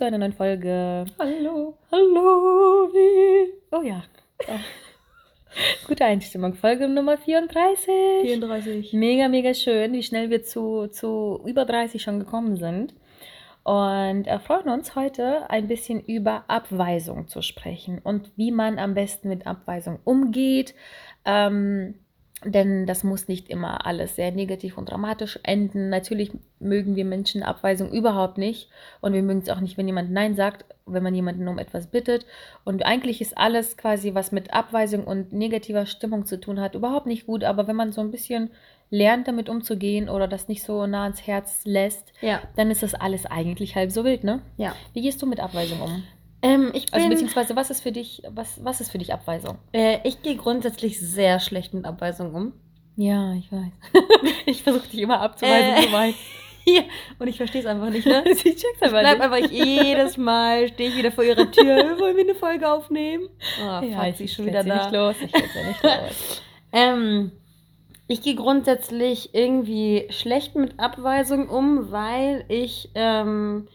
Zu einer neuen Folge. Hallo. Hallo. Wie? Oh ja. Gute Einstimmung. Folge Nummer 34. 34. Mega, mega schön, wie schnell wir zu, zu über 30 schon gekommen sind. Und wir freuen uns heute ein bisschen über Abweisung zu sprechen und wie man am besten mit Abweisung umgeht. Ähm, denn das muss nicht immer alles sehr negativ und dramatisch enden. Natürlich mögen wir Menschen Abweisung überhaupt nicht. Und wir mögen es auch nicht, wenn jemand Nein sagt, wenn man jemanden um etwas bittet. Und eigentlich ist alles quasi, was mit Abweisung und negativer Stimmung zu tun hat, überhaupt nicht gut. Aber wenn man so ein bisschen lernt, damit umzugehen oder das nicht so nah ans Herz lässt, Ja. dann ist das alles eigentlich halb so wild, ne? Ja. Wie gehst du mit Abweisung um? Ähm, ich bin, Also beziehungsweise was ist für dich, was, was ist für dich Abweisung? äh, ich gehe grundsätzlich sehr schlecht mit Abweisung um. Ja, ich weiß. ich versuche dich immer abzuweisen, Äh. du weißt. Ja. Und ich verstehe es einfach nicht, ne? ich check's Ich aber bleib nicht. einfach jedes Mal, stehe ich wieder vor ihrer Tür, wollen wir eine Folge aufnehmen? Oh, Ja, fuck, ich sie ist schon wieder sie da. nicht los. Ich sie nicht los. Ähm, ich gehe grundsätzlich irgendwie schlecht mit Abweisung um, weil ich ähm,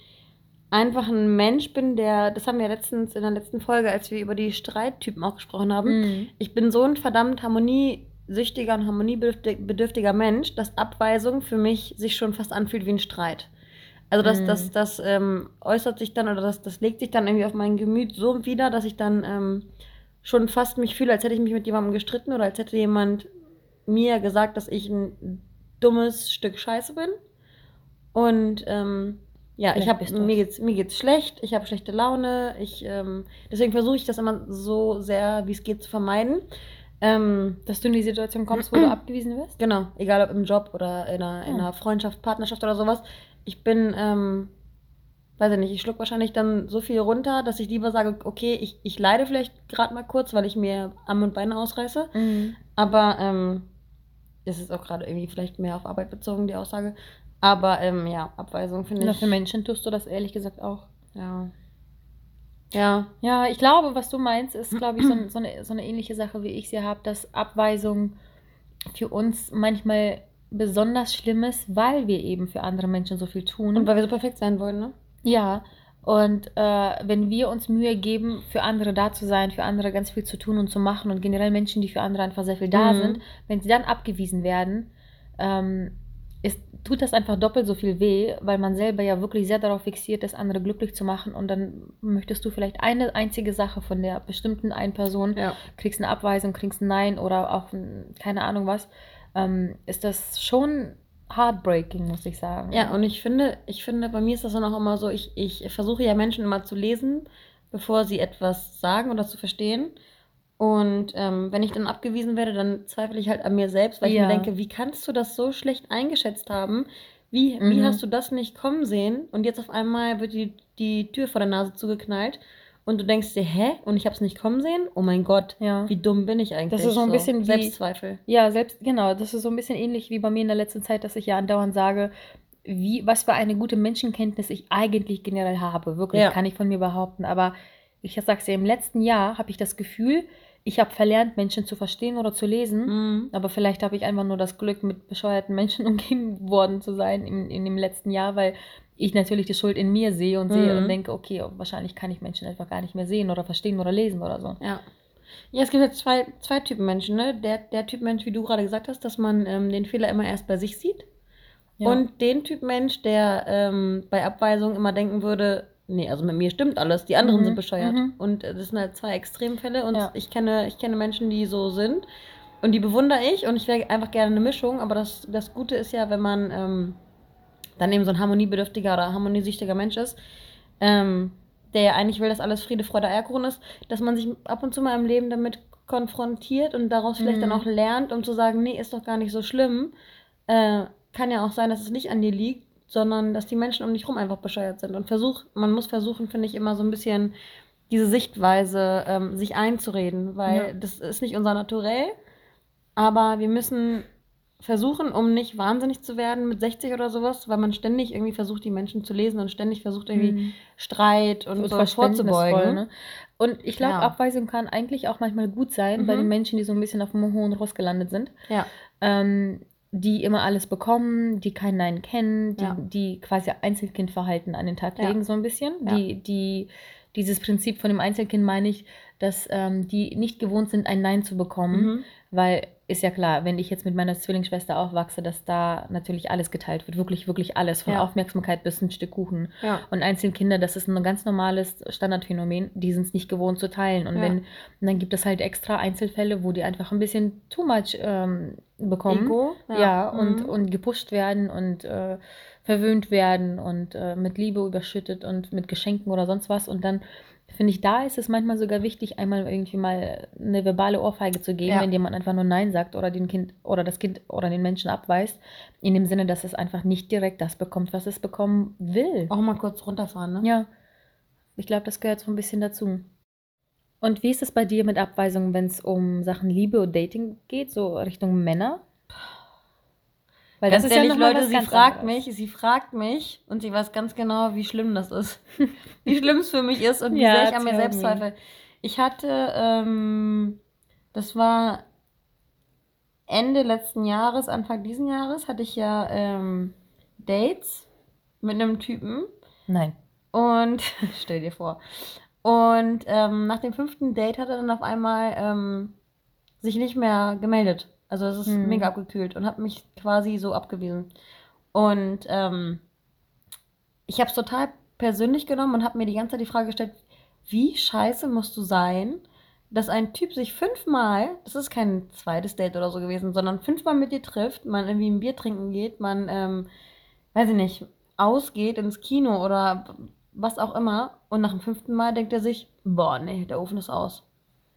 einfach ein Mensch bin, der, das haben wir letztens in der letzten Folge, als wir über die Streittypen auch gesprochen haben, Mhm. ich bin so ein verdammt harmoniesüchtiger und harmoniebedürftiger Mensch, dass Abweisung für mich sich schon fast anfühlt wie ein Streit. Also das, Mhm. das, das ähm, äußert sich dann oder das, das legt sich dann irgendwie auf mein Gemüt so wieder, dass ich dann ähm, schon fast mich fühle, als hätte ich mich mit jemandem gestritten oder als hätte jemand mir gesagt, dass ich ein dummes Stück Scheiße bin. Und ähm, ja, ich habe mir geht's mir geht's schlecht, ich habe schlechte Laune, ich ähm, deswegen versuche ich das immer so sehr wie es geht zu vermeiden. Ähm, Dass du in die Situation kommst, wo du abgewiesen wirst? Genau, egal ob im Job oder in einer, in einer Freundschaft, Partnerschaft oder sowas. Ich bin, ähm, weiß ich nicht, ich schluck wahrscheinlich dann so viel runter, dass ich lieber sage, okay, ich, ich leide vielleicht gerade mal kurz, weil ich mir Arme und Beine ausreiße. Mhm. Aber ähm, das ist auch gerade irgendwie vielleicht mehr auf Arbeit bezogen, die Aussage. Aber ähm, ja, Abweisung finde Na, ich. für Menschen tust du das ehrlich gesagt auch. Ja. Ja. Ja, ich glaube, was du meinst, ist, glaube ich, so, so, eine, so eine ähnliche Sache, wie ich sie habe, dass Abweisung für uns manchmal besonders schlimm ist, weil wir eben für andere Menschen so viel tun. Und weil wir so perfekt sein wollen, ne? Ja, und äh, wenn wir uns Mühe geben, für andere da zu sein, für andere ganz viel zu tun und zu machen und generell Menschen, die für andere einfach sehr viel da Mhm. sind, wenn sie dann abgewiesen werden, ähm, ist, tut das einfach doppelt so viel weh, weil man selber ja wirklich sehr darauf fixiert ist, andere glücklich zu machen und dann möchtest du vielleicht eine einzige Sache von der bestimmten einen Person, Ja. kriegst eine Abweisung, kriegst ein Nein oder auch ein, keine Ahnung was, ähm, ist das schon heartbreaking, muss ich sagen. Ja, und ich finde, ich finde, bei mir ist das dann auch immer so, ich, ich versuche ja Menschen immer zu lesen, bevor sie etwas sagen oder zu verstehen. Und ähm, wenn ich dann abgewiesen werde, dann zweifle ich halt an mir selbst, weil ich Ja. mir denke, wie kannst du das so schlecht eingeschätzt haben? Wie, wie Mhm. hast du das nicht kommen sehen? Und jetzt auf einmal wird die, die Tür vor der Nase zugeknallt und du denkst dir, hä? Und ich habe es nicht kommen sehen? Oh mein Gott, Ja. wie dumm bin ich eigentlich? ist so ein bisschen wie- Selbstzweifel. Ja, selbst, genau, das ist so ein bisschen ähnlich wie bei mir in der letzten Zeit, dass ich ja andauernd sage, wie, was für eine gute Menschenkenntnis ich eigentlich generell habe. Wirklich, Ja. kann ich von mir behaupten. Aber ich sag's dir, im letzten Jahr habe ich das Gefühl, ich habe verlernt, Menschen zu verstehen oder zu lesen. Mhm. Aber vielleicht habe ich einfach nur das Glück, mit bescheuerten Menschen umgeben worden zu sein in, in dem letzten Jahr, weil ich natürlich die Schuld in mir sehe und sehe Mhm. und denke, okay, wahrscheinlich kann ich Menschen einfach gar nicht mehr sehen oder verstehen oder lesen oder so. Ja. Ja, es gibt jetzt zwei, zwei Typen Menschen, ne? Der, der Typ Mensch, wie du gerade gesagt hast, dass man ähm, den Fehler immer erst bei sich sieht. Ja. Und den Typ Mensch, der ähm, bei Abweisung immer denken würde, nee, also mit mir stimmt alles, die anderen Mhm, sind bescheuert. mhm. Und das sind halt zwei Extremfälle und Ja. ich kenne, ich kenne Menschen, die so sind. Und die bewundere ich und ich wäre einfach gerne eine Mischung, aber das, das Gute ist ja, wenn man ähm, dann eben so ein harmoniebedürftiger oder harmoniesüchtiger Mensch ist, ähm, der ja eigentlich will, dass alles Friede, Freude, Eierkuchen ist, dass man sich ab und zu mal im Leben damit konfrontiert und daraus vielleicht dann Mhm. auch lernt, um zu sagen, nee, ist doch gar nicht so schlimm. Äh, kann ja auch sein, dass es nicht an dir liegt, sondern dass die Menschen um dich rum einfach bescheuert sind. Und versuch, man muss versuchen, finde ich, immer so ein bisschen diese Sichtweise ähm, sich einzureden, weil Ja. das ist nicht unser Naturell. Aber wir müssen versuchen, um nicht wahnsinnig zu werden mit 60 oder sowas, weil man ständig irgendwie versucht, die Menschen zu lesen und ständig versucht, irgendwie Mhm. Streit und, und so vorzubeugen. Ne? Und ich glaube, Ja. Abweisung kann eigentlich auch manchmal gut sein bei Mhm. den Menschen, die so ein bisschen auf dem hohen Ross gelandet sind. Ja. ähm, die immer alles bekommen, die kein Nein kennen, die, Ja. die quasi Einzelkindverhalten an den Tag Ja. legen, so ein bisschen. Ja. Die, die, dieses Prinzip von dem Einzelkind meine ich, dass ähm, die nicht gewohnt sind, ein Nein zu bekommen, Mhm. weil ist ja klar, wenn ich jetzt mit meiner Zwillingsschwester aufwachse, dass da natürlich alles geteilt wird, wirklich, wirklich alles, von Ja. Aufmerksamkeit bis ein Stück Kuchen. Ja. Und Einzelkinder, das ist ein ganz normales Standardphänomen, die sind es nicht gewohnt zu teilen. Und Ja. wenn, und dann gibt es halt extra Einzelfälle, wo die einfach ein bisschen too much ähm, bekommen. Ego. Ja, und, Mhm. und gepusht werden und äh, verwöhnt werden und äh, mit Liebe überschüttet und mit Geschenken oder sonst was. Und dann finde ich, da ist es manchmal sogar wichtig, einmal irgendwie mal eine verbale Ohrfeige zu geben, Ja. wenn jemand einfach nur Nein sagt oder den Kind oder das Kind oder den Menschen abweist, in dem Sinne, dass es einfach nicht direkt das bekommt, was es bekommen will. Auch mal kurz runterfahren, ne? Ja, ich glaube, das gehört so ein bisschen dazu. Und wie ist es bei dir mit Abweisungen, wenn es um Sachen Liebe und Dating geht, so Richtung Männer? Weil Ganz ehrlich, noch mal Leute, was sie fragt anderes. mich, sie fragt mich und sie weiß ganz genau, wie schlimm das ist. wie schlimm es für mich ist und wie Ja, sehr ich an mir selbst zweifle. Ich hatte, ähm, das war Ende letzten Jahres, Anfang diesen Jahres, hatte ich ja ähm, Dates mit einem Typen Nein. und stell dir vor. Und ähm, nach dem fünften Date hat er dann auf einmal ähm, sich nicht mehr gemeldet. Also es ist Hm. mega abgekühlt und hat mich quasi so abgewiesen. Und ähm, ich habe es total persönlich genommen und habe mir die ganze Zeit die Frage gestellt, wie scheiße musst du sein, dass ein Typ sich fünfmal, das ist kein zweites Date oder so gewesen, sondern fünfmal mit dir trifft, man irgendwie ein Bier trinken geht, man, ähm, weiß ich nicht, ausgeht ins Kino oder was auch immer und nach dem fünften Mal denkt er sich, boah, nee, der Ofen ist aus.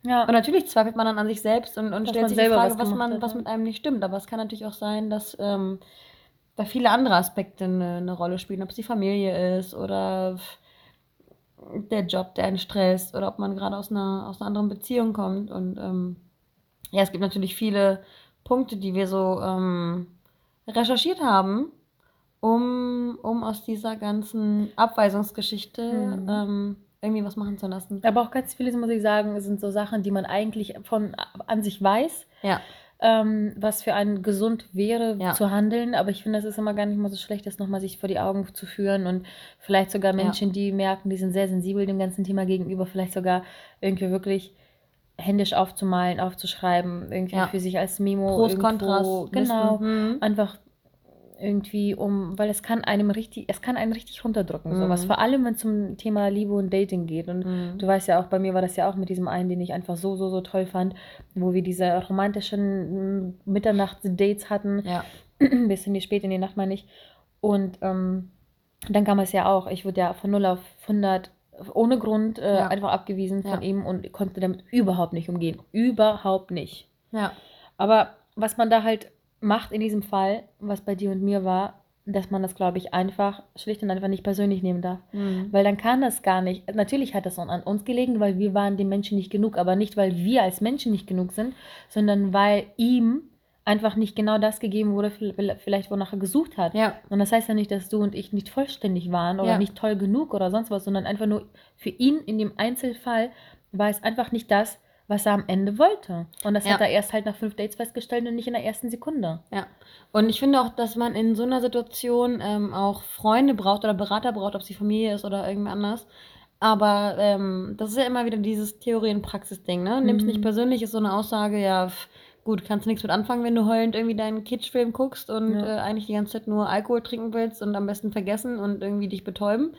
Ja. Und natürlich zweifelt man dann an sich selbst und, und Dass stellt sich die Frage, was was, man, hat, was mit einem nicht stimmt. Aber es kann natürlich auch sein, dass ähm, da viele andere Aspekte eine, eine Rolle spielen, ob es die Familie ist oder der Job, der einen stresst oder ob man gerade aus einer, aus einer anderen Beziehung kommt. Und ähm, ja, es gibt natürlich viele Punkte, die wir so ähm, recherchiert haben, um, um aus dieser ganzen Abweisungsgeschichte Mhm. ähm, irgendwie was machen zu lassen. Aber auch ganz vieles, muss ich sagen, sind so Sachen, die man eigentlich von an sich weiß, Ja, ähm, was für einen gesund wäre Ja. zu handeln. Aber ich finde, es ist immer gar nicht mal so schlecht, das nochmal sich vor die Augen zu führen und vielleicht sogar Ja. Menschen, die merken, die sind sehr sensibel dem ganzen Thema gegenüber, vielleicht sogar irgendwie wirklich händisch aufzumalen, aufzuschreiben, irgendwie Ja. für sich als Memo Pros, Kontras. genau, Mhm. einfach irgendwie um, weil es kann einem richtig, es kann einen richtig runterdrücken, Mhm. sowas. Vor allem, wenn es zum Thema Liebe und Dating geht. Und Mhm. du weißt ja auch, bei mir war das ja auch mit diesem einen, den ich einfach so, so, so toll fand, wo wir diese romantischen mm, Mitternachtsdates hatten, Ja. bis in die spät in die Nacht, meine ich. Und ähm, dann kam es ja auch, ich wurde ja von 0 auf 100 ohne Grund äh, Ja. einfach abgewiesen von Ja. ihm und konnte damit überhaupt nicht umgehen. Überhaupt nicht. Ja. Aber was man da halt macht in diesem Fall, was bei dir und mir war, dass man das, glaube ich, einfach schlicht und einfach nicht persönlich nehmen darf. Mhm. Weil dann kann das gar nicht. Natürlich hat das an uns gelegen, weil wir waren den Menschen nicht genug, aber nicht, weil wir als Menschen nicht genug sind, sondern weil ihm einfach nicht genau das gegeben wurde, vielleicht wonach er gesucht hat. Ja. Und das heißt ja nicht, dass du und ich nicht vollständig waren oder Ja. nicht toll genug oder sonst was, sondern einfach nur für ihn in dem Einzelfall war es einfach nicht das, was er am Ende wollte. Und das Ja. hat er erst halt nach fünf Dates festgestellt und nicht in der ersten Sekunde. Ja. Und ich finde auch, dass man in so einer Situation ähm, auch Freunde braucht oder Berater braucht, ob es die Familie ist oder irgendwer anders. Aber ähm, das ist ja immer wieder dieses Theorie- und Praxis-Ding, ne? Nimm's Mhm. nicht persönlich, ist so eine Aussage, ja, pf, gut, kannst du nichts mit anfangen, wenn du heulend irgendwie deinen Kitschfilm guckst und Ja. äh, eigentlich die ganze Zeit nur Alkohol trinken willst und am besten vergessen und irgendwie dich betäuben.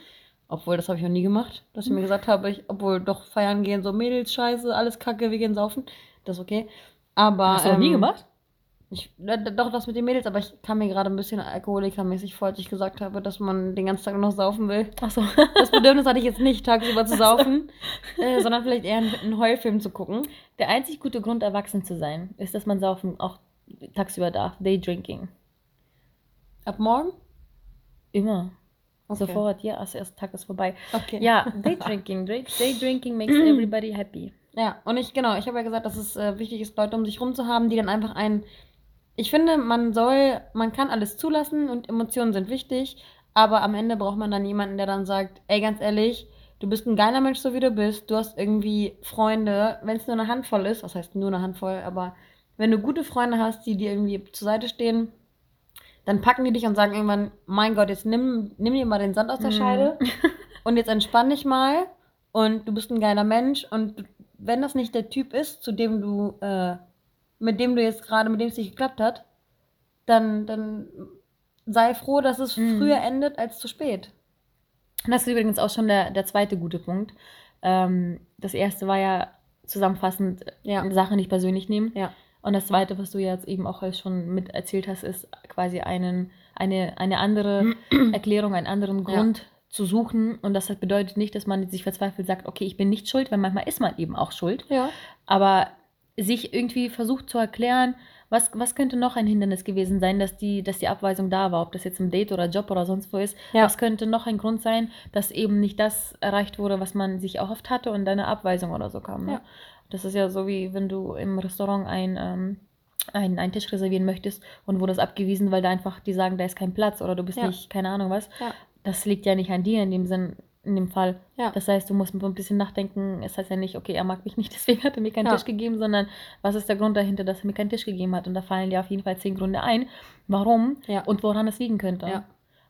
Obwohl, das habe ich noch nie gemacht, dass ich mir gesagt habe, ich, obwohl doch feiern gehen, so Mädels, Scheiße, alles Kacke, wir gehen saufen. Das ist okay. Aber. Hast du noch nie ähm, gemacht? Ich, äh, doch, das mit den Mädels, aber ich kam mir gerade ein bisschen alkoholikermäßig vor, als ich gesagt habe, dass man den ganzen Tag noch saufen will. Achso. Das Bedürfnis hatte ich jetzt nicht, tagsüber zu saufen, äh, sondern vielleicht eher einen, einen Heulfilm zu gucken. Der einzig gute Grund, erwachsen zu sein, ist, dass man saufen auch tagsüber darf. Daydrinking. Ab morgen? Immer. Okay. Sofort, ja, als erster Tag ist vorbei. Okay. Ja, Day Drinking. Day, Day Drinking makes everybody happy. Ja, und ich, genau, ich habe ja gesagt, dass es äh, wichtig ist, Leute um sich rum zu haben, die dann einfach ein. Ich finde, man soll, man kann alles zulassen und Emotionen sind wichtig, aber am Ende braucht man dann jemanden, der dann sagt, ey, ganz ehrlich, du bist ein geiler Mensch, so wie du bist, du hast irgendwie Freunde, wenn es nur eine Handvoll ist, was heißt nur eine Handvoll, aber wenn du gute Freunde hast, die dir irgendwie zur Seite stehen, dann packen die dich und sagen irgendwann, mein Gott, jetzt nimm, nimm dir mal den Sand aus der Mhm. Scheide und jetzt entspann dich mal und du bist ein geiler Mensch und wenn das nicht der Typ ist, zu dem du, äh, mit dem du jetzt gerade, mit dem es nicht geklappt hat, dann, dann sei froh, dass es Mhm. früher endet als zu spät. Und das ist übrigens auch schon der, der zweite gute Punkt. Ähm, das erste war ja zusammenfassend Ja. Sachen nicht persönlich nehmen. Ja. Und das zweite, was du jetzt eben auch schon mit erzählt hast, ist quasi einen, eine, eine andere Erklärung, einen anderen Ja. Grund zu suchen. Und das bedeutet nicht, dass man sich verzweifelt sagt, okay, ich bin nicht schuld, weil manchmal ist man eben auch schuld. Ja. Aber sich irgendwie versucht zu erklären, was, was könnte noch ein Hindernis gewesen sein, dass die, dass die Abweisung da war, ob das jetzt im Date oder Job oder sonst wo ist. Ja. Was könnte noch ein Grund sein, dass eben nicht das erreicht wurde, was man sich erhofft hatte und eine Abweisung oder so kam. Ne? Ja. Das ist ja so wie wenn du im Restaurant ein, ähm, ein, einen Tisch reservieren möchtest und wurdest abgewiesen, weil da einfach die sagen, da ist kein Platz oder du bist Ja. nicht, keine Ahnung was. Ja. Das liegt ja nicht an dir in dem Sinn, in dem Fall. Ja. Das heißt, du musst ein bisschen nachdenken. Es heißt ja nicht, okay, er mag mich nicht, deswegen hat er mir keinen Ja. Tisch gegeben, sondern was ist der Grund dahinter, dass er mir keinen Tisch gegeben hat? Und da fallen dir auf jeden Fall zehn Gründe ein, warum Ja. und woran es liegen könnte.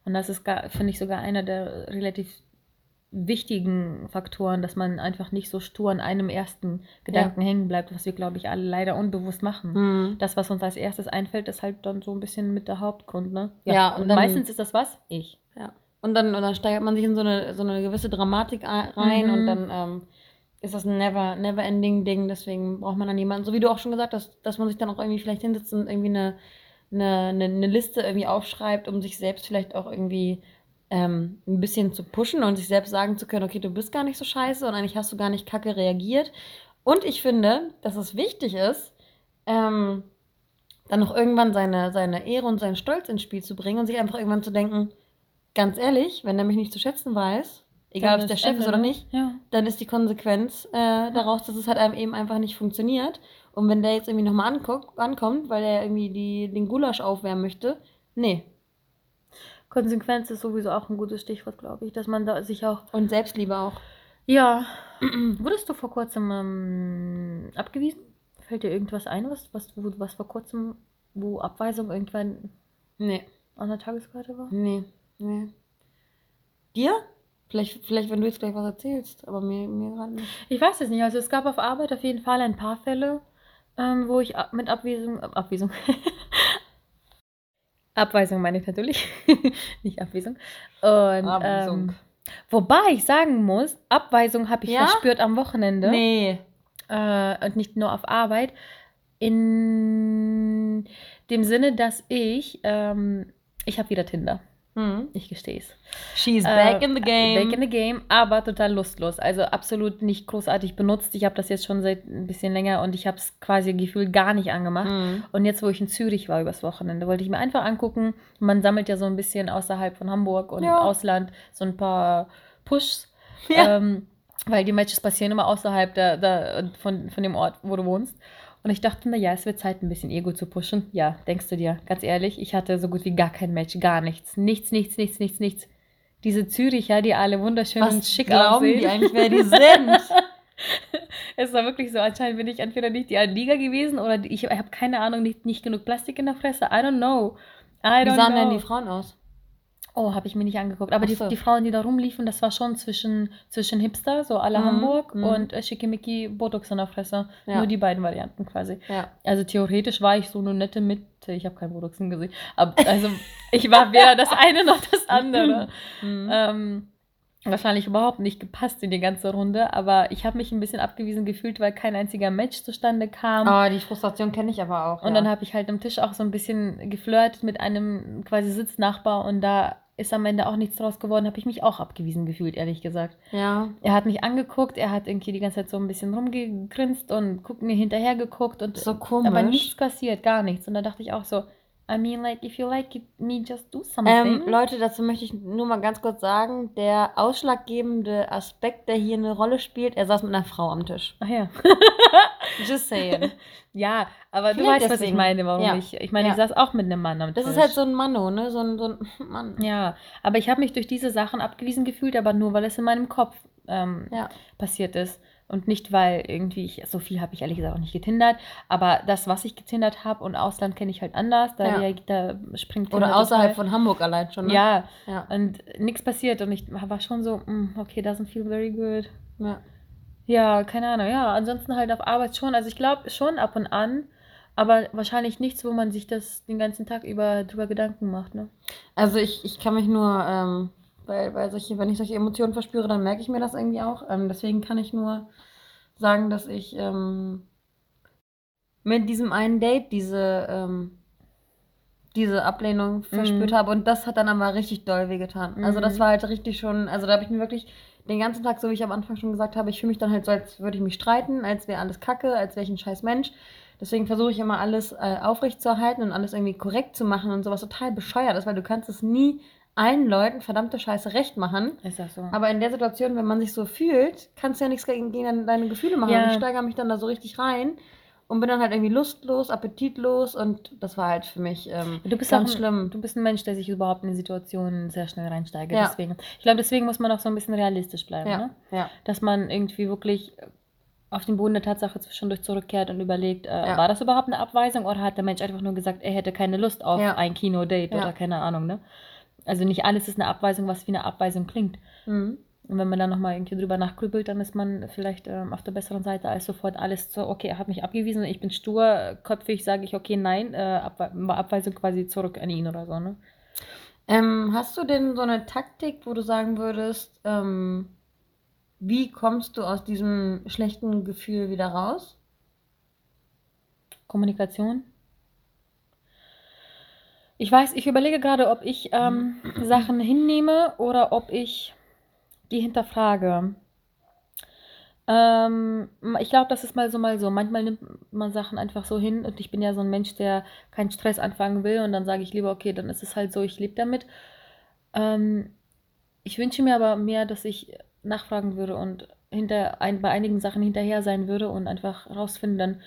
Und das ist, finde ich, sogar einer der relativ wichtigen Faktoren, dass man einfach nicht so stur an einem ersten Gedanken hängen bleibt, was wir, glaube ich, alle leider unbewusst machen. Mhm. Das, was uns als erstes einfällt, ist halt dann so ein bisschen mit der Hauptgrund, ne? Ja, und und dann- meistens ist das was? Ich. Ja. Und dann, und dann steigert man sich in so eine, so eine gewisse Dramatik ein- rein Mhm. und dann ähm, ist das ein never, never ending Ding. Deswegen braucht man dann jemanden, so wie du auch schon gesagt hast, dass man sich dann auch irgendwie vielleicht hinsetzt und irgendwie eine, eine, eine, eine Liste irgendwie aufschreibt, um sich selbst vielleicht auch irgendwie ähm, ein bisschen zu pushen und sich selbst sagen zu können, okay, du bist gar nicht so scheiße und eigentlich hast du gar nicht kacke reagiert. Und ich finde, dass es wichtig ist, ähm, dann noch irgendwann seine, seine Ehre und seinen Stolz ins Spiel zu bringen und sich einfach irgendwann zu denken, ganz ehrlich, wenn er mich nicht zu schätzen weiß, egal ob es der Chef ist oder ne? nicht, Ja. dann ist die Konsequenz äh, daraus, dass es halt einem eben einfach nicht funktioniert. Und wenn der jetzt irgendwie nochmal anguckt, ankommt, weil er irgendwie die, den Gulasch aufwärmen möchte, nee. Konsequenz ist sowieso auch ein gutes Stichwort, glaube ich, dass man da sich auch. Und Selbstliebe auch. Ja. Wurdest du vor kurzem ähm, abgewiesen? Fällt dir irgendwas ein, was, was, wo, was vor kurzem, wo Abweisung irgendwann Nee, an der Tageskarte war? nee, nee. Dir? Vielleicht, vielleicht, wenn du jetzt gleich was erzählst, aber mir, mir gerade nicht. Ich weiß es nicht. Also es gab auf Arbeit auf jeden Fall ein paar Fälle, ähm, wo ich ab- mit Abweisung, äh, Abweisung, Abweisung meine ich natürlich, nicht Abweisung. Und, Abweisung. Ähm, wobei ich sagen muss, Abweisung habe ich Ja? verspürt am Wochenende Nee. äh, und nicht nur auf Arbeit. In dem Sinne, dass ich, ähm, ich habe wieder Tinder. Hm. Ich gestehe es. She's Äh, back in the game. Back in the game, aber total lustlos. Also absolut nicht großartig benutzt. Ich habe das jetzt schon seit ein bisschen länger und ich habe es quasi gefühlt gar nicht angemacht. Hm. Und jetzt, wo ich in Zürich war übers Wochenende, wollte ich mir einfach angucken. Man sammelt ja so ein bisschen außerhalb von Hamburg und Ja. Ausland so ein paar Pushs. Ja. Ähm, weil die Matches passieren immer außerhalb der, der, von, von dem Ort, wo du wohnst. Und ich dachte, na ja, es wird Zeit, ein bisschen Ego zu pushen. Ja, denkst du dir, ganz ehrlich, ich hatte so gut wie gar kein Match, gar nichts. Nichts, nichts, nichts, nichts, nichts. Diese Züricher, die alle wunderschön und Was schick glauben aussehen. die eigentlich, wer die sind? Es war wirklich so, anscheinend bin ich entweder nicht die Liga gewesen oder ich habe keine Ahnung, nicht, nicht genug Plastik in der Fresse. I don't know. I Wie don't sahen know. denn die Frauen aus? Oh, habe ich mir nicht angeguckt. Aber die, so. die Frauen, die da rumliefen, das war schon zwischen, zwischen Hipster, so la Mhm, Hamburg, mhm. und äh, Schickimicki Botox in der Fresse. Ja. Nur die beiden Varianten quasi. Ja. Also theoretisch war ich so eine nette Mitte. Ich habe kein Botox im Gesicht. Aber also ich war weder das eine noch das andere. Mhm. Ähm, wahrscheinlich überhaupt nicht gepasst in die ganze Runde, aber ich habe mich ein bisschen abgewiesen gefühlt, weil kein einziger Match zustande kam. Ah, die Frustration kenne ich aber auch. Und ja. dann habe ich halt am Tisch auch so ein bisschen geflirtet mit einem quasi Sitznachbar und da ist am Ende auch nichts draus geworden, habe ich mich auch abgewiesen gefühlt, ehrlich gesagt. Ja. Er hat mich angeguckt, er hat irgendwie die ganze Zeit so ein bisschen rumgegrinst und guckt mir hinterher geguckt und So komisch. aber nichts passiert, gar nichts. Und da dachte ich auch so, I mean, like, if you like it, me, just do something. Ähm, Leute, dazu möchte ich nur mal ganz kurz sagen, der ausschlaggebende Aspekt, der hier eine Rolle spielt, er saß mit einer Frau am Tisch. Ach ja. Just saying. ja, aber du Vielleicht weißt, was ich deswegen. meine, warum Ja. ich. Ich meine, ich Ja. saß auch mit einem Mann am Das Tisch. ist halt so ein Manno, ne? So ein, so ein Mann. Ja, aber ich habe mich durch diese Sachen abgewiesen gefühlt, aber nur, weil es in meinem Kopf ähm, Ja. passiert ist. Und nicht, weil irgendwie, ich, so viel habe ich ehrlich gesagt auch nicht getindert, aber das, was ich getindert habe und Ausland kenne ich halt anders, da, Ja. da springt Oder außerhalb von Hamburg allein schon, ne? Ja, Ja. und nichts passiert und ich war schon so, mm, okay, doesn't feel very good. ja. Ja, keine Ahnung, ja, ansonsten halt auf Arbeit schon, also ich glaube schon ab und an, aber wahrscheinlich nichts, wo man sich das den ganzen Tag über drüber Gedanken macht, ne? Also ich, ich kann mich nur, ähm, weil, weil solche, wenn ich solche Emotionen verspüre, dann merke ich mir das irgendwie auch. Ähm, deswegen kann ich nur sagen, dass ich ähm, mit diesem einen Date diese, ähm, diese Ablehnung verspürt Mhm. habe und das hat dann aber richtig doll wehgetan. Also das Mhm. war halt richtig schon, also da habe ich mir wirklich den ganzen Tag, so wie ich am Anfang schon gesagt habe, ich fühle mich dann halt so, als würde ich mich streiten, als wäre alles kacke, als wäre ich ein scheiß Mensch. Deswegen versuche ich immer alles äh, aufrecht zu erhalten und alles irgendwie korrekt zu machen und sowas total bescheuert ist, weil du kannst es nie allen Leuten verdammte Scheiße recht machen. Ist das so? Aber in der Situation, wenn man sich so fühlt, kannst du ja nichts gegen, deine, deine Gefühle machen. Ja. Ich steigere mich dann da so richtig rein und bin dann halt irgendwie lustlos, appetitlos und das war halt für mich ähm, Du bist ganz auch ein, schlimm. Du bist ein Mensch, der sich überhaupt in Situationen sehr schnell reinsteigert. Ja. Deswegen. Ich glaube, deswegen muss man auch so ein bisschen realistisch bleiben. Ja, Ne? ja. Dass man irgendwie wirklich auf den Boden der Tatsache zwischendurch zurückkehrt und überlegt, äh, Ja. war das überhaupt eine Abweisung oder hat der Mensch einfach nur gesagt, er hätte keine Lust auf ein Kinodate oder keine Ahnung, ne? Also nicht alles ist eine Abweisung, was wie eine Abweisung klingt. Mhm. Und wenn man dann nochmal irgendwie drüber nachgrübelt, dann ist man vielleicht ähm, auf der besseren Seite als sofort alles so, okay, er hat mich abgewiesen, ich bin stur, köpfig sage ich, okay, nein, äh, Abwe Abweisung quasi zurück an ihn oder so, ne? Ähm, hast du denn so eine Taktik, wo du sagen würdest, ähm, wie kommst du aus diesem schlechten Gefühl wieder raus? Kommunikation. Ich weiß, ich überlege gerade, ob ich ähm, Sachen hinnehme oder ob ich die hinterfrage. Ähm, ich glaube, das ist mal so, mal so. Manchmal nimmt man Sachen einfach so hin und ich bin ja so ein Mensch, der keinen Stress anfangen will und dann sage ich lieber, okay, dann ist es halt so, ich lebe damit. Ähm, ich wünsche mir aber mehr, dass ich nachfragen würde und hinter ein, bei einigen Sachen hinterher sein würde und einfach rausfinden dann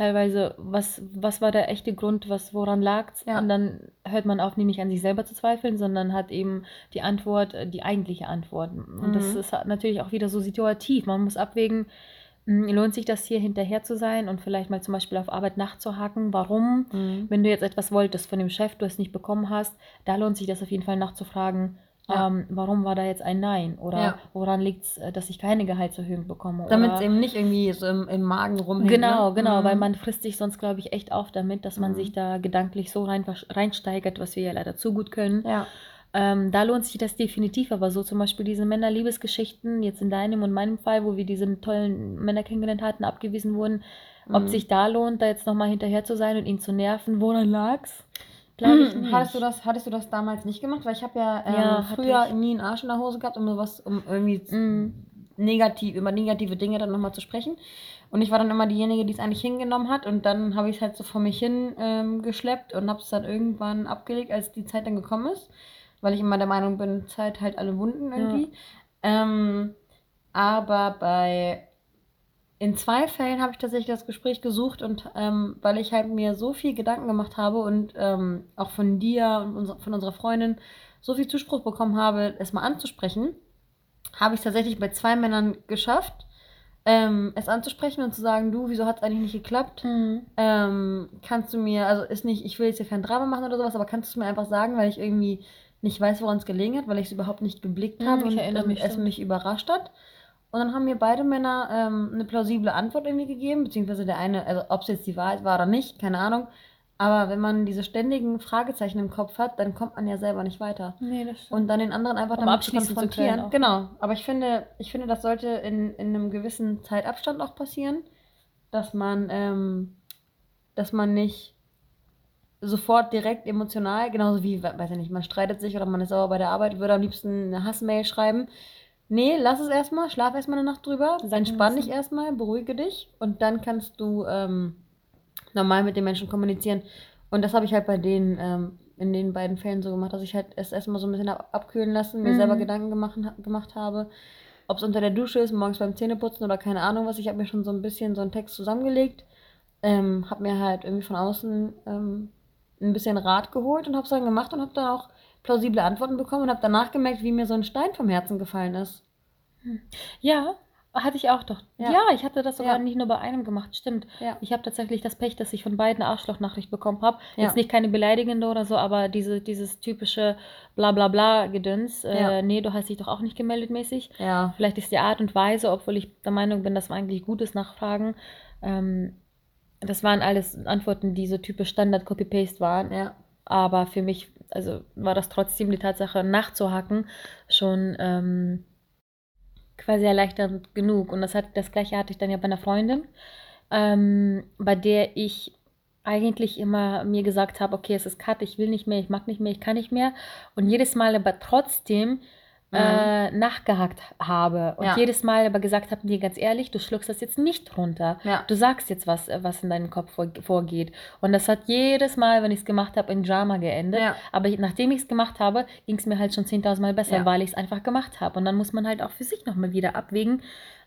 teilweise, was, was war der echte Grund, was, woran lag's? Ja. Und dann hört man auf, nicht an sich selber zu zweifeln, sondern hat eben die Antwort, äh, die eigentliche Antwort. Und das Mhm. ist natürlich auch wieder so situativ. Man muss abwägen, mh, lohnt sich das hier hinterher zu sein und vielleicht mal zum Beispiel auf Arbeit nachzuhaken, warum? Mhm. Wenn du jetzt etwas wolltest von dem Chef, du es nicht bekommen hast, da lohnt sich das auf jeden Fall nachzufragen, Ja. ähm, warum war da jetzt ein Nein? Oder Ja. woran liegt es, dass ich keine Gehaltserhöhung bekomme? Damit es eben nicht irgendwie so im, im Magen rumhängt. Genau, ne? genau, Mhm. weil man frisst sich sonst, glaube ich, echt auf damit, dass man Mhm. sich da gedanklich so rein, reinsteigert, was wir ja leider zu gut können. Ja. Ähm, da lohnt sich das definitiv, aber so zum Beispiel diese Männerliebesgeschichten, jetzt in deinem und meinem Fall, wo wir diese tollen Männer kennengelernt hatten, abgewiesen wurden, ob Mhm. sich da lohnt, da jetzt nochmal hinterher zu sein und ihn zu nerven, woran lag's? Glaube ich nicht. Hattest du, das, hattest du das damals nicht gemacht? Weil ich habe ja, ähm, Ja, früher ich. nie einen Arsch in der Hose gehabt, um sowas, um irgendwie Mhm. negativ, über negative Dinge dann nochmal zu sprechen. Und ich war dann immer diejenige, die es eigentlich hingenommen hat. Und dann habe ich es halt so vor mich hin ähm, geschleppt und habe es dann irgendwann abgelegt, als die Zeit dann gekommen ist. Weil ich immer der Meinung bin, Zeit halt alle Wunden irgendwie. Ähm, aber bei in zwei Fällen habe ich tatsächlich das Gespräch gesucht und ähm, weil ich halt mir so viel Gedanken gemacht habe und ähm, auch von dir und unser, von unserer Freundin so viel Zuspruch bekommen habe, es mal anzusprechen, habe ich es tatsächlich bei zwei Männern geschafft, ähm, es anzusprechen und zu sagen, du, wieso hat es eigentlich nicht geklappt? Mhm. Ähm, kannst du mir, also ist nicht, ich will jetzt hier kein Drama machen oder sowas, aber kannst du es mir einfach sagen, weil ich irgendwie nicht weiß, woran es gelegen hat, weil ich es überhaupt nicht geblickt Hm, habe ich und mich, es mich überrascht hat. Und dann haben mir beide Männer ähm, eine plausible Antwort irgendwie gegeben, beziehungsweise der eine, also ob es jetzt die Wahrheit war oder nicht, keine Ahnung. Aber wenn man diese ständigen Fragezeichen im Kopf hat, dann kommt man ja selber nicht weiter. Nee, das stimmt. Und dann den anderen einfach Um damit zu zu konfrontieren. auch. genau. Aber ich finde, ich finde, das sollte in, in einem gewissen Zeitabstand auch passieren, dass man, ähm, dass man nicht sofort direkt emotional, genauso wie, we- weiß ich nicht, man streitet sich oder man ist sauer bei der Arbeit, würde am liebsten eine Hassmail schreiben. Nee, lass es erstmal, schlaf erstmal eine Nacht drüber, entspann lassen. dich erstmal, beruhige dich und dann kannst du ähm, normal mit den Menschen kommunizieren. Und das habe ich halt bei denen, ähm, in den beiden Fällen so gemacht, dass ich halt es erstmal so ein bisschen ab abkühlen lassen, mir Mhm. selber Gedanken gemacht, gemacht habe. Ob es unter der Dusche ist, morgens beim Zähneputzen oder keine Ahnung was. Ich habe mir schon so ein bisschen so einen Text zusammengelegt. Ähm, habe mir halt irgendwie von außen ähm, ein bisschen Rat geholt und habe es dann gemacht und habe dann auch plausible Antworten bekommen und habe danach gemerkt, wie mir so ein Stein vom Herzen gefallen ist. Ja, hatte ich auch doch. Ja. Ja, ich hatte das sogar Ja. nicht nur bei einem gemacht, stimmt. Ja. Ich habe tatsächlich das Pech, dass ich von beiden Arschloch-Nachricht bekommen habe. Jetzt nicht keine beleidigende oder so, aber diese, dieses typische Bla-Bla-Bla-Gedöns. Äh, nee, du hast dich doch auch nicht gemeldet mäßig. Ja. Vielleicht ist die Art und Weise, obwohl ich der Meinung bin, dass wir eigentlich gutes Nachfragen. Ähm, das waren alles Antworten, die so typisch Standard-Copy-Paste waren. Ja. Aber für mich, also war das trotzdem die Tatsache, nachzuhacken, schon ähm, quasi erleichternd genug. Und das hat, das gleiche hatte ich dann ja bei einer Freundin, ähm, bei der ich eigentlich immer mir gesagt habe, okay, es ist Cut, ich will nicht mehr, ich mag nicht mehr, ich kann nicht mehr. Und jedes Mal aber trotzdem äh, nachgehakt habe. Und Ja. jedes Mal aber gesagt habe, nee, ganz ehrlich, du schluckst das jetzt nicht runter. Ja. Du sagst jetzt was, äh, was in deinem Kopf vor, vorgeht. Und das hat jedes Mal, wenn ich es gemacht habe, in Drama geendet. Ja. Aber nachdem ich es gemacht habe, ging es mir halt schon 10.000 Mal besser, weil ich es einfach gemacht habe. Und dann muss man halt auch für sich nochmal wieder abwägen,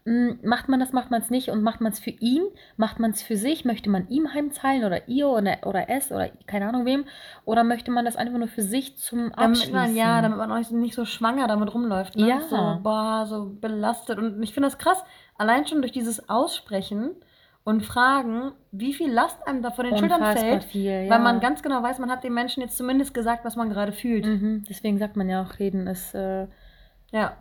macht man das, macht man es nicht und macht man es für ihn, macht man es für sich, möchte man ihm heimzahlen oder ihr oder, oder es oder keine Ahnung wem oder möchte man das einfach nur für sich zum Damit Abschließen? man, ja, damit man auch nicht so schwanger damit rumläuft. Ne? Ja. So, boah, so belastet. Und ich finde das krass, allein schon durch dieses Aussprechen und Fragen, wie viel Last einem da von den Schultern Unfassbar fällt. viel, ja. Weil man ganz genau weiß, man hat dem Menschen jetzt zumindest gesagt, was man gerade fühlt. Mhm, deswegen sagt man ja auch, reden ist äh, Ja.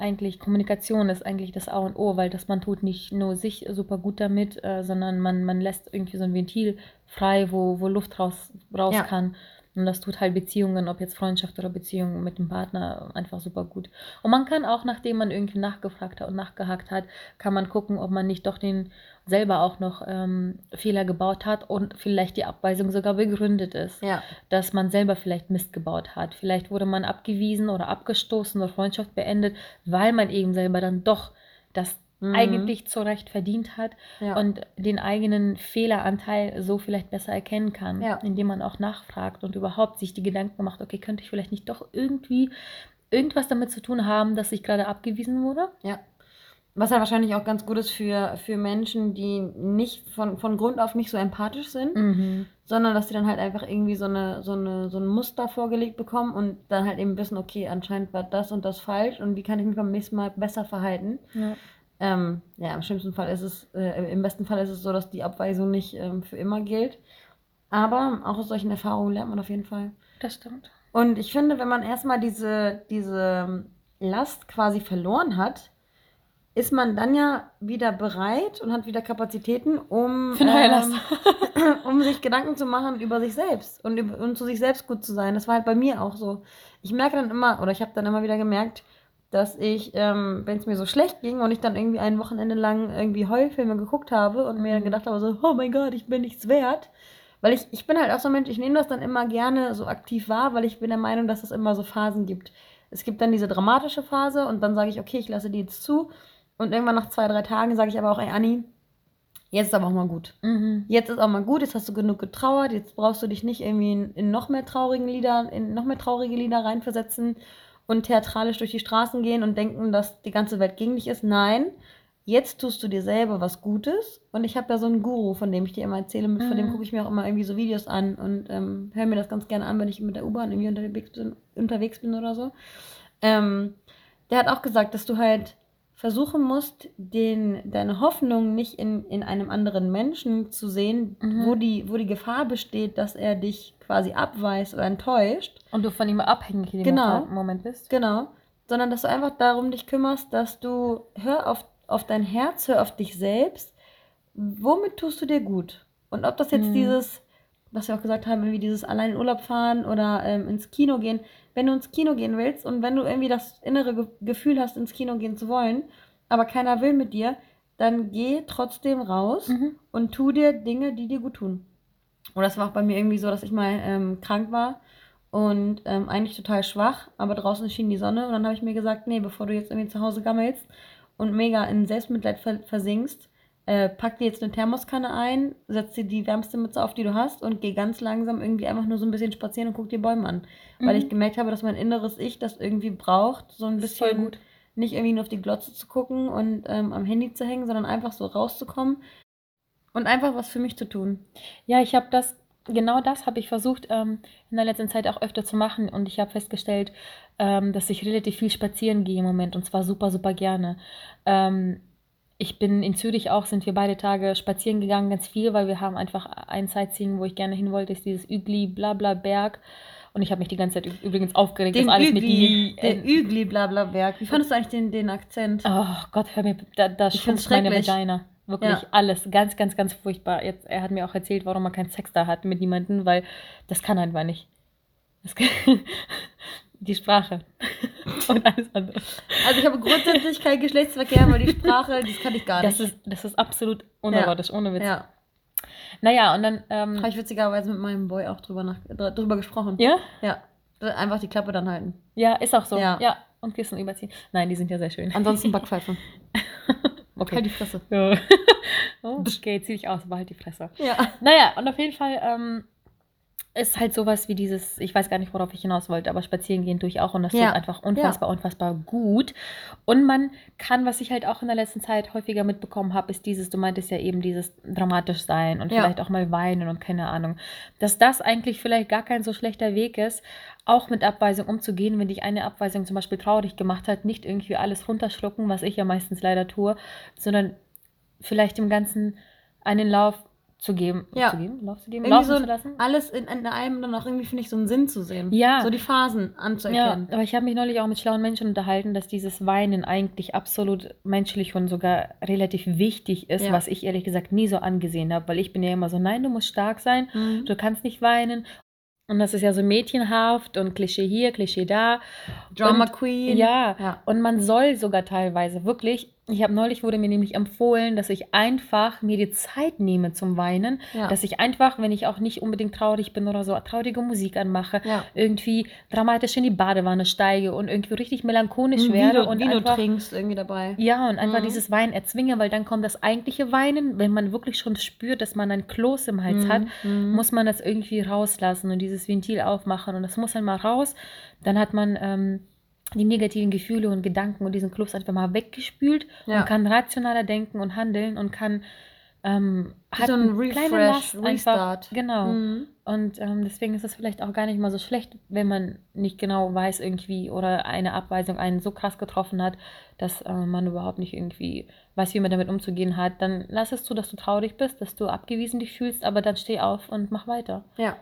Eigentlich, Kommunikation ist eigentlich das A und O, weil das man tut nicht nur sich super gut damit, äh, sondern man, man lässt irgendwie so ein Ventil frei, wo, wo Luft raus, raus Ja. kann. Und das tut halt Beziehungen, ob jetzt Freundschaft oder Beziehung mit dem Partner, einfach super gut. Und man kann auch, nachdem man irgendwie nachgefragt hat und nachgehakt hat, kann man gucken, ob man nicht doch den selber auch noch ähm, Fehler gebaut hat und vielleicht die Abweisung sogar begründet ist Ja. dass man selber vielleicht Mist gebaut hat. Vielleicht wurde man abgewiesen oder abgestoßen oder Freundschaft beendet, weil man eben selber dann doch das Mhm. eigentlich zu Recht verdient hat Ja. und den eigenen Fehleranteil so vielleicht besser erkennen kann, Ja. indem man auch nachfragt und überhaupt sich die Gedanken macht, okay, könnte ich vielleicht nicht doch irgendwie irgendwas damit zu tun haben, dass ich gerade abgewiesen wurde? Ja. Was ja wahrscheinlich auch ganz gut ist für, für Menschen, die nicht von, von Grund auf nicht so empathisch sind, Mhm. sondern dass sie dann halt einfach irgendwie so, eine, so, eine, so ein Muster vorgelegt bekommen und dann halt eben wissen, okay, anscheinend war das und das falsch und wie kann ich mich beim nächsten Mal besser verhalten. Ja. Ähm, ja, im schlimmsten Fall ist es, äh, im besten Fall ist es so, dass die Abweisung nicht ähm, für immer gilt. Aber auch aus solchen Erfahrungen lernt man auf jeden Fall. Das stimmt. Und ich finde, wenn man erstmal diese, diese Last quasi verloren hat, ist man dann ja wieder bereit und hat wieder Kapazitäten, um, ähm, um sich Gedanken zu machen über sich selbst und, und zu sich selbst gut zu sein. Das war halt bei mir auch so. Ich merke dann immer, oder ich habe dann immer wieder gemerkt, dass ich, ähm, wenn es mir so schlecht ging und ich dann irgendwie ein Wochenende lang irgendwie Heulfilme geguckt habe und mir Mhm. gedacht habe, so, oh mein Gott, ich bin nichts wert. Weil ich, ich bin halt auch so ein Mensch, ich nehme das dann immer gerne so aktiv wahr, weil ich bin der Meinung, dass es immer so Phasen gibt. Es gibt dann diese dramatische Phase und dann sage ich, okay, ich lasse die jetzt zu. Und irgendwann nach zwei, drei Tagen sage ich aber auch, ey Anni, jetzt ist aber auch mal gut. Mhm. Jetzt ist auch mal gut, jetzt hast du genug getrauert, jetzt brauchst du dich nicht irgendwie in, in noch mehr traurigen Lieder, in noch mehr traurige Lieder reinversetzen und theatralisch durch die Straßen gehen und denken, dass die ganze Welt gegen dich ist. Nein, jetzt tust du dir selber was Gutes. Und ich habe ja so einen Guru, von dem ich dir immer erzähle, mit, von dem Mhm. gucke ich mir auch immer irgendwie so Videos an und ähm, höre mir das ganz gerne an, wenn ich mit der U-Bahn irgendwie unterwegs bin, unterwegs bin oder so. Ähm, der hat auch gesagt, dass du halt versuchen musst, den, deine Hoffnung nicht in, in einem anderen Menschen zu sehen, Mhm. wo, die, wo die Gefahr besteht, dass er dich quasi abweist oder enttäuscht. Und du von ihm abhängig in dem Genau. Moment bist? Genau. Sondern dass du einfach darum dich kümmerst, dass du hör auf, auf dein Herz, hör auf dich selbst. Womit tust du dir gut? Und ob das jetzt Mhm. dieses, was wir auch gesagt haben, irgendwie dieses allein in Urlaub fahren oder ähm, ins Kino gehen, wenn du ins Kino gehen willst und wenn du irgendwie das innere Ge Gefühl hast, ins Kino gehen zu wollen, aber keiner will mit dir, dann geh trotzdem raus Mhm. und tu dir Dinge, die dir gut tun. Und das war auch bei mir irgendwie so, dass ich mal ähm, krank war und ähm, eigentlich total schwach, aber draußen schien die Sonne und dann habe ich mir gesagt, nee, bevor du jetzt irgendwie zu Hause gammelst und mega in Selbstmitleid ver versinkst, äh, pack dir jetzt eine Thermoskanne ein, setz dir die wärmste Mütze auf, die du hast und geh ganz langsam irgendwie einfach nur so ein bisschen spazieren und guck dir Bäume an. Weil Mhm. ich gemerkt habe, dass mein inneres Ich das irgendwie braucht, so ein Das bisschen gut. nicht irgendwie nur auf die Glotze zu gucken und ähm, am Handy zu hängen, sondern einfach so rauszukommen und einfach was für mich zu tun. Ja, ich habe das, genau das habe ich versucht ähm, in der letzten Zeit auch öfter zu machen und ich habe festgestellt, ähm, dass ich relativ viel spazieren gehe im Moment und zwar super, super gerne. Ähm, ich bin in Zürich auch, sind wir beide Tage spazieren gegangen, ganz viel, weil wir haben einfach ein Sightseeing, wo ich gerne hin wollte, ist dieses Ügli, Blabla Berg. Und ich habe mich die ganze Zeit übrigens aufgeregt, Den dass alles Ügli, mit den die. Ügli, bla bla Berg. Wie fandest du eigentlich den, den Akzent? Oh Gott, hör mir, da, da schrumpft meine. Vagina. Wirklich Ja. alles. Ganz, ganz, ganz furchtbar. Jetzt, er hat mir auch erzählt, warum er keinen Sex da hat mit niemandem, weil das kann einfach nicht. Das kann, die Sprache und alles andere. Also ich habe grundsätzlich keinen Geschlechtsverkehr, weil die Sprache, das kann ich gar nicht. Das ist, das ist absolut unerotisch, ohne Witz. ja, Naja, und dann. Ähm, habe ich witzigerweise mit meinem Boy auch drüber, nach, dr- drüber gesprochen. ja? Ja. Einfach die Klappe dann halten. Ja, ist auch so. Ja. Ja. Und Kissen überziehen. Nein, die sind ja sehr schön. Ansonsten Backpfeife. Okay. Halt die Fresse. Ja. okay, zieh dich aus, aber halt die Fresse. Ja. Naja, und auf jeden Fall ähm, ist halt sowas wie dieses, ich weiß gar nicht, worauf ich hinaus wollte, aber spazieren gehen tue ich auch und das Ja. tut einfach unfassbar, unfassbar gut. Und man kann, was ich halt auch in der letzten Zeit häufiger mitbekommen habe, ist dieses, du meintest ja eben dieses dramatisch sein und Ja. vielleicht auch mal weinen und keine Ahnung, dass das eigentlich vielleicht gar kein so schlechter Weg ist, auch mit Abweisung umzugehen, wenn dich eine Abweisung zum Beispiel traurig gemacht hat, nicht irgendwie alles runterschlucken, was ich ja meistens leider tue, sondern vielleicht dem Ganzen einen Lauf zu geben. Ja. Zu geben? Lauf zu geben? Irgendwie Laufen so zu lassen? alles in, in einem dann auch irgendwie, finde ich, so einen Sinn zu sehen. Ja. So die Phasen Ja, anzuerkennen. aber ich habe mich neulich auch mit schlauen Menschen unterhalten, dass dieses Weinen eigentlich absolut menschlich und sogar relativ wichtig ist, Ja. was ich ehrlich gesagt nie so angesehen habe, weil ich bin ja immer so, nein, du musst stark sein, Mhm. du kannst nicht weinen. Und das ist ja so mädchenhaft und Klischee hier, Klischee da. Drama und, Queen. Ja, Ja. und man soll sogar teilweise wirklich, ich habe neulich wurde mir nämlich empfohlen, dass ich einfach mir die Zeit nehme zum Weinen, Ja. dass ich einfach, wenn ich auch nicht unbedingt traurig bin oder so, traurige Musik anmache, Ja. irgendwie dramatisch in die Badewanne steige und irgendwie richtig melancholisch Ein werde Vino, und Vino einfach trinkst irgendwie dabei. ja, und einfach Mhm. dieses Weinen erzwinge, weil dann kommt das eigentliche Weinen, wenn man wirklich schon spürt, dass man ein Kloß im Hals hat, Mhm. muss man das irgendwie rauslassen und dieses Ventil aufmachen und das muss dann mal raus. Dann hat man ähm, die negativen Gefühle und Gedanken und diesen Kloß einfach mal weggespült Ja. und kann rationaler denken und handeln und kann ähm, Wie so ein Refresh, Last einfach. Restart. Genau. Mhm. Und ähm, deswegen ist es vielleicht auch gar nicht mal so schlecht, wenn man nicht genau weiß irgendwie oder eine Abweisung einen so krass getroffen hat, dass äh, man überhaupt nicht irgendwie weiß, wie man damit umzugehen hat. Dann lass es zu, dass du traurig bist, dass du abgewiesen dich fühlst, aber dann steh auf und mach weiter. Ja.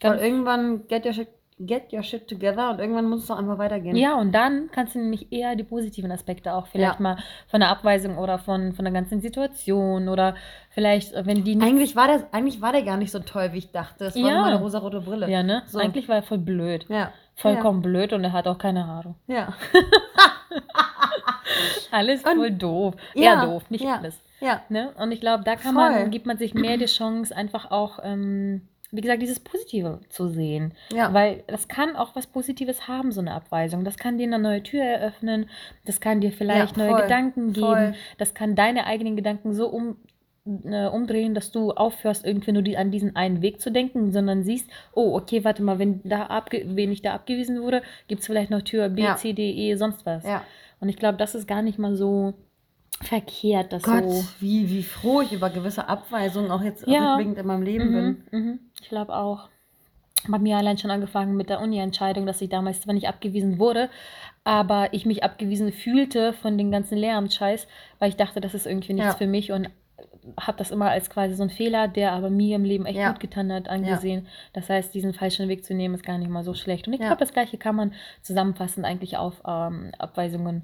Ganz- Weil irgendwann get your, shit, get your shit together und irgendwann muss es doch einfach weitergehen. Ja, und dann kannst du nämlich eher die positiven Aspekte auch vielleicht Ja. mal von der Abweisung oder von, von der ganzen Situation oder vielleicht, äh, wenn die nicht. Eigentlich war, der, eigentlich war der gar nicht so toll, wie ich dachte. Es war Ja. nur meine rosarote Brille. Ja, ne? So. Eigentlich war er voll blöd. Ja. Vollkommen blöd und er hat auch keine Haare. Ja. Alles Und- voll doof. Ja, Eher doof, nicht ja. alles. Ja. Ne? Und ich glaube, da kann Voll. man, gibt man sich mehr die Chance, einfach auch, ähm, wie gesagt, dieses Positive zu sehen. Ja. Weil das kann auch was Positives haben, so eine Abweisung. Das kann dir eine neue Tür eröffnen, das kann dir vielleicht Ja, neue Gedanken geben, voll. das kann deine eigenen Gedanken so um, äh, umdrehen, dass du aufhörst, irgendwie nur die, an diesen einen Weg zu denken, sondern siehst, oh, okay, warte mal, wenn, da abge wenn ich da abgewiesen wurde, gibt es vielleicht noch Tür B, Ja. C, D, E, sonst was. ja. Und ich glaube, das ist gar nicht mal so verkehrt, das Gott, so. wie, wie froh ich über gewisse Abweisungen auch jetzt Ja. rückblickend in meinem Leben bin. Mhm, mhm. Ich glaube auch. Bei mir allein schon angefangen mit der Uni-Entscheidung, dass ich damals zwar nicht abgewiesen wurde, aber ich mich abgewiesen fühlte von den ganzen Lehramtsscheiß, weil ich dachte, das ist irgendwie nichts Ja. für mich und habe das immer als quasi so einen Fehler, der aber mir im Leben echt Ja. gut getan hat, angesehen. Das heißt, diesen falschen Weg zu nehmen, ist gar nicht mal so schlecht. Und ich Ja. glaube, das Gleiche kann man zusammenfassend eigentlich auf ähm, Abweisungen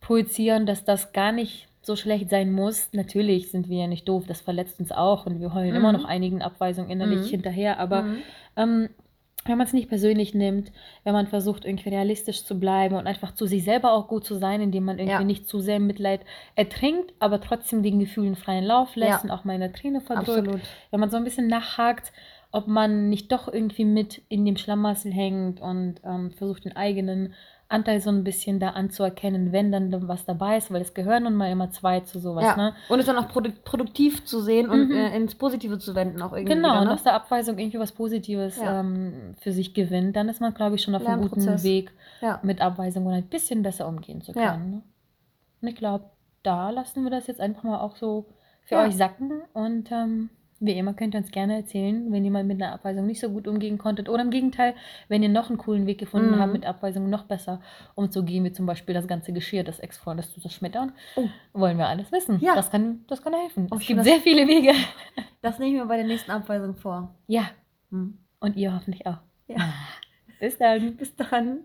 projizieren, dass das gar nicht so schlecht sein muss. Natürlich sind wir ja nicht doof, das verletzt uns auch und wir heulen Mhm. immer noch einigen Abweisungen innerlich Mhm. hinterher, aber Mhm. ähm, wenn man es nicht persönlich nimmt, wenn man versucht, irgendwie realistisch zu bleiben und einfach zu sich selber auch gut zu sein, indem man irgendwie Ja. nicht zu sehr im Mitleid ertrinkt, aber trotzdem den Gefühlen freien Lauf lässt Ja. und auch mal eine Träne verdrückt. Absolut. Wenn man so ein bisschen nachhakt, ob man nicht doch irgendwie mit in dem Schlamassel hängt und ähm, versucht, den eigenen Anteil so ein bisschen da anzuerkennen, wenn dann was dabei ist, weil es gehören nun mal immer zwei zu sowas, ja. ne? Und es dann auch produ produktiv zu sehen und Mhm. äh, ins Positive zu wenden auch irgendwie. Genau, wieder, und ne? aus der Abweisung irgendwie was Positives Ja. ähm, für sich gewinnt, dann ist man, glaube ich, schon auf einem guten. Weg, Ja. mit Abweisung und ein bisschen besser umgehen zu können. Ne? Und ich glaube, da lassen wir das jetzt einfach mal auch so für euch sacken. Und ähm, wie immer könnt ihr uns gerne erzählen, wenn ihr mal mit einer Abweisung nicht so gut umgehen konntet. Oder im Gegenteil, wenn ihr noch einen coolen Weg gefunden Mhm. habt, mit Abweisung noch besser umzugehen, wie zum Beispiel das ganze Geschirr des Ex-Freundes zu zerschmettern. Oh. Wollen wir alles wissen. Ja. Das kann, das kann helfen. Oh, es gibt sehr viele Wege. Das nehme ich mir bei der nächsten Abweisung vor. Ja, Hm. und ihr hoffentlich auch. Ja. Bis dann. Bis dann.